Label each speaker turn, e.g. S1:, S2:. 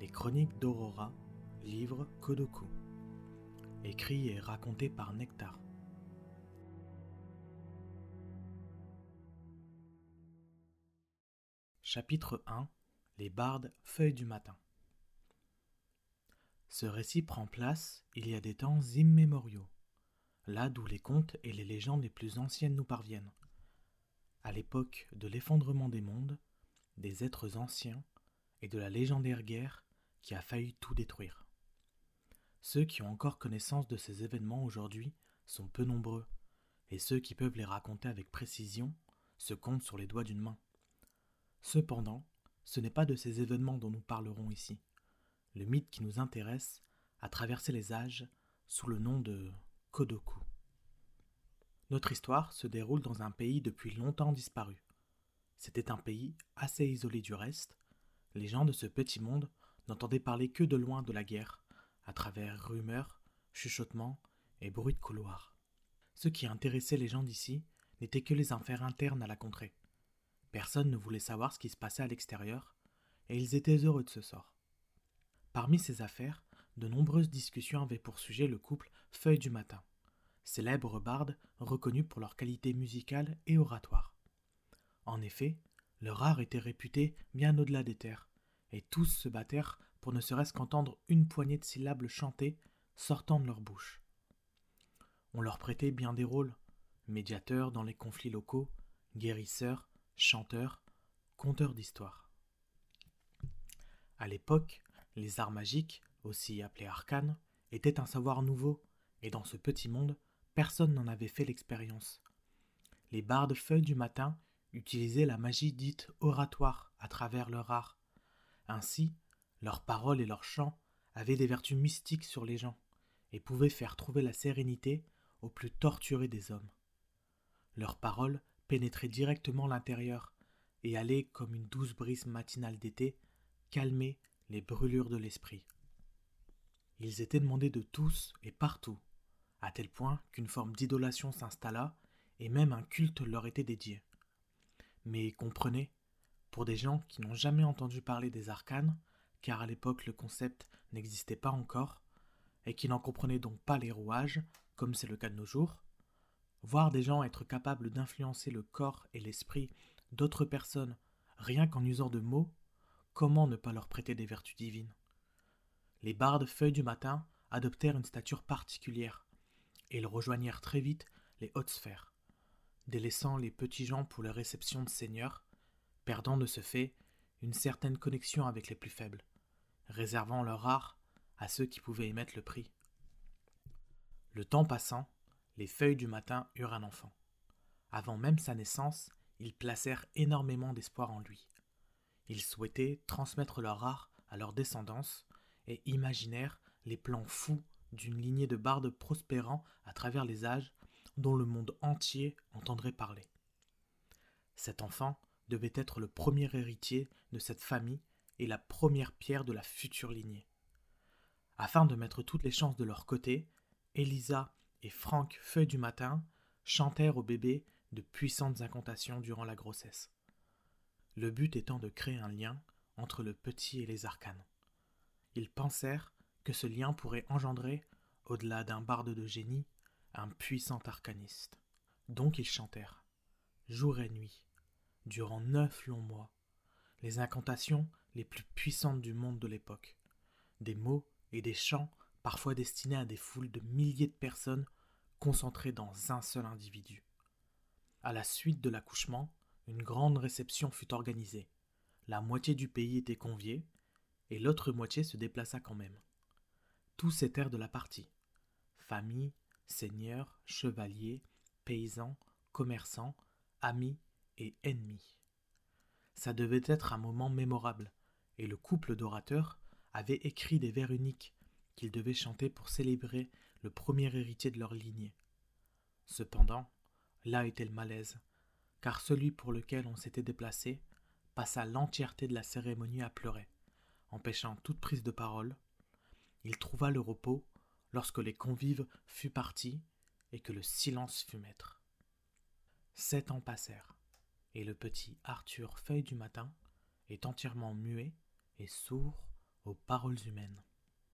S1: Les Chroniques d'Aurora, livre Kodoku. Écrit et raconté par Nectar. Chapitre 1 Les bardes feuilles du matin. Ce récit prend place il y a des temps immémoriaux, là d'où les contes et les légendes les plus anciennes nous parviennent. À l'époque de l'effondrement des mondes, des êtres anciens et de la légendaire guerre qui a failli tout détruire. Ceux qui ont encore connaissance de ces événements aujourd'hui sont peu nombreux, et ceux qui peuvent les raconter avec précision se comptent sur les doigts d'une main. Cependant, ce n'est pas de ces événements dont nous parlerons ici. Le mythe qui nous intéresse a traversé les âges sous le nom de Kodoku. Notre histoire se déroule dans un pays depuis longtemps disparu. C'était un pays assez isolé du reste. Les gens de ce petit monde n'entendaient parler que de loin de la guerre, à travers rumeurs, chuchotements et bruits de couloirs. Ce qui intéressait les gens d'ici n'était que les affaires internes à la contrée. Personne ne voulait savoir ce qui se passait à l'extérieur, et ils étaient heureux de ce sort. Parmi ces affaires, de nombreuses discussions avaient pour sujet le couple Feuille du Matin, célèbre bardes reconnus pour leur qualité musicale et oratoire. En effet, leur art était réputé bien au-delà des terres, et tous se battèrent pour ne serait-ce qu'entendre une poignée de syllabes chantées sortant de leur bouche. On leur prêtait bien des rôles, médiateurs dans les conflits locaux, guérisseurs, chanteurs, conteurs d'histoires. À l'époque, les arts magiques, aussi appelés arcanes, étaient un savoir nouveau, et dans ce petit monde, personne n'en avait fait l'expérience. Les bardes feuilles du matin utilisaient la magie dite oratoire à travers leur art. Ainsi, leurs paroles et leurs chants avaient des vertus mystiques sur les gens et pouvaient faire trouver la sérénité aux plus torturés des hommes. Leurs paroles pénétraient directement l'intérieur et allaient, comme une douce brise matinale d'été, calmer les brûlures de l'esprit. Ils étaient demandés de tous et partout, à tel point qu'une forme d'idolation s'installa et même un culte leur était dédié. Mais comprenez, pour des gens qui n'ont jamais entendu parler des arcanes, car à l'époque le concept n'existait pas encore, et qui n'en comprenaient donc pas les rouages, comme c'est le cas de nos jours, voir des gens être capables d'influencer le corps et l'esprit d'autres personnes rien qu'en usant de mots, comment ne pas leur prêter des vertus divines? Les bardes feuilles du matin adoptèrent une stature particulière, et ils rejoignirent très vite les hautes sphères, délaissant les petits gens pour les réceptions de seigneurs, perdant de ce fait une certaine connexion avec les plus faibles, réservant leur art à ceux qui pouvaient y mettre le prix. Le temps passant, les feuilles du matin eurent un enfant. Avant même sa naissance, ils placèrent énormément d'espoir en lui. Ils souhaitaient transmettre leur art à leur descendance et imaginèrent les plans fous d'une lignée de bardes prospérant à travers les âges dont le monde entier entendrait parler. Cet enfant devait être le premier héritier de cette famille et la première pierre de la future lignée. Afin de mettre toutes les chances de leur côté, Elisa et Franck Feuille du Matin chantèrent au bébé de puissantes incantations durant la grossesse. Le but étant de créer un lien entre le petit et les arcanes. Ils pensèrent que ce lien pourrait engendrer, au-delà d'un barde de génie, un puissant arcaniste. Donc ils chantèrent, jour et nuit, durant neuf longs mois, les incantations les plus puissantes du monde de l'époque, des mots et des chants parfois destinés à des foules de milliers de personnes concentrées dans un seul individu. À la suite de l'accouchement, une grande réception fut organisée. La moitié du pays était conviée, et l'autre moitié se déplaça quand même. Tous étaient de la partie. Famille, seigneurs, chevaliers, paysans, commerçants, amis et ennemis. Ça devait être un moment mémorable, et le couple d'orateurs avait écrit des vers uniques qu'ils devaient chanter pour célébrer le premier héritier de leur lignée. Cependant, là était le malaise, car celui pour lequel on s'était déplacé passa l'entièreté de la cérémonie à pleurer, empêchant toute prise de parole. Il trouva le repos lorsque les convives furent partis et que le silence fut maître. Sept ans passèrent, et le petit Arthur Feuille du matin est entièrement muet et sourd aux paroles humaines.